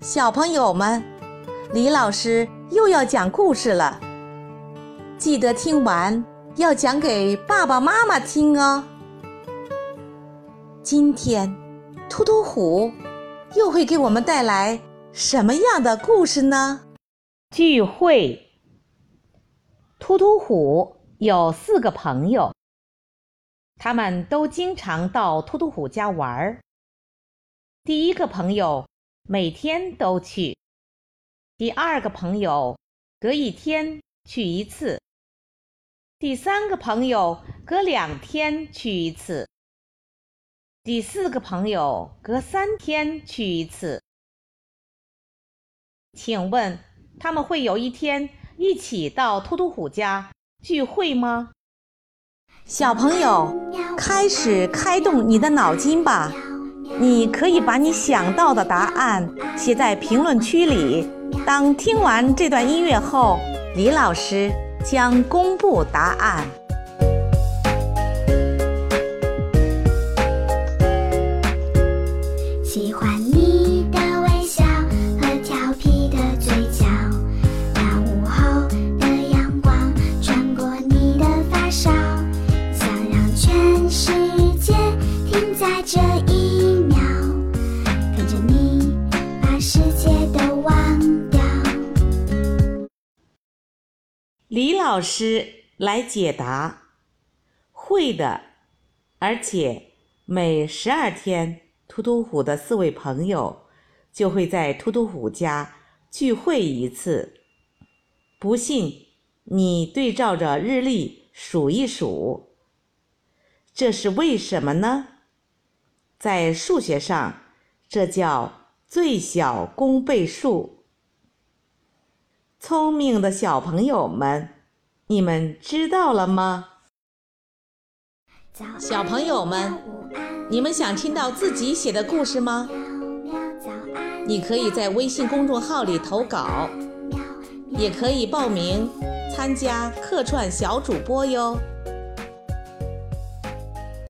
小朋友们，李老师又要讲故事了，记得听完要讲给爸爸妈妈听哦。今天，突突虎又会给我们带来什么样的故事呢？聚会。突突虎有四个朋友，他们都经常到突突虎家玩儿。第一个朋友每天都去，第二个朋友隔一天去一次，第三个朋友隔两天去一次。第四个朋友隔三天去一次，请问他们会有一天一起到突突虎家聚会吗？小朋友，开始开动你的脑筋吧！你可以把你想到的答案写在评论区里。当听完这段音乐后，李老师将公布答案。喜欢你的微笑和调皮的嘴角，那午后的阳光穿过你的发梢，想让全世界停在这一李老师来解答：会的，而且每十二天。突突虎的四位朋友就会在突突虎家聚会一次。不信，你对照着日历数一数。这是为什么呢？在数学上，这叫最小公倍数。聪明的小朋友们，你们知道了吗？小朋友们。你们想听到自己写的故事吗？你可以在微信公众号里投稿，也可以报名参加客串小主播哟。